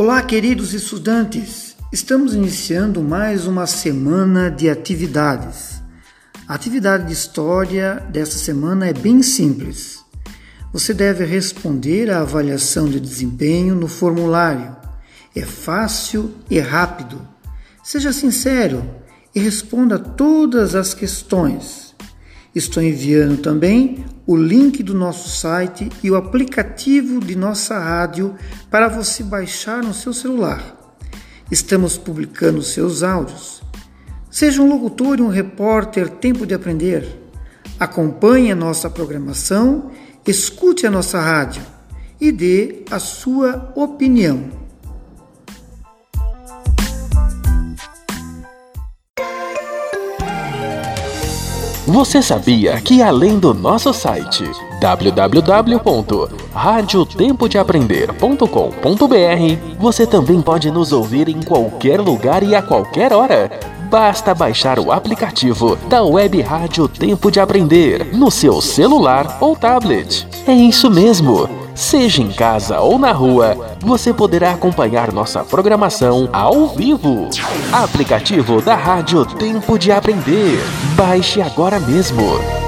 Olá, queridos estudantes! Estamos iniciando mais uma semana de atividades. A atividade de história desta semana é bem simples. Você deve responder à avaliação de desempenho no formulário. É fácil e rápido. Seja sincero e responda todas as questões. Estou enviando também o link do nosso site e o aplicativo de nossa rádio para você baixar no seu celular. Estamos publicando seus áudios. Seja um locutor e um repórter Tempo de Aprender. Acompanhe a nossa programação, escute a nossa rádio e dê a sua opinião. Você sabia que além do nosso site www.radiotempodeaprender.com.br, você também pode nos ouvir em qualquer lugar e a qualquer hora? Basta baixar o aplicativo da Web Rádio Tempo de Aprender no seu celular ou tablet. É isso mesmo! Seja em casa ou na rua, você poderá acompanhar nossa programação ao vivo. Aplicativo da Rádio Tempo de Aprender. Baixe agora mesmo.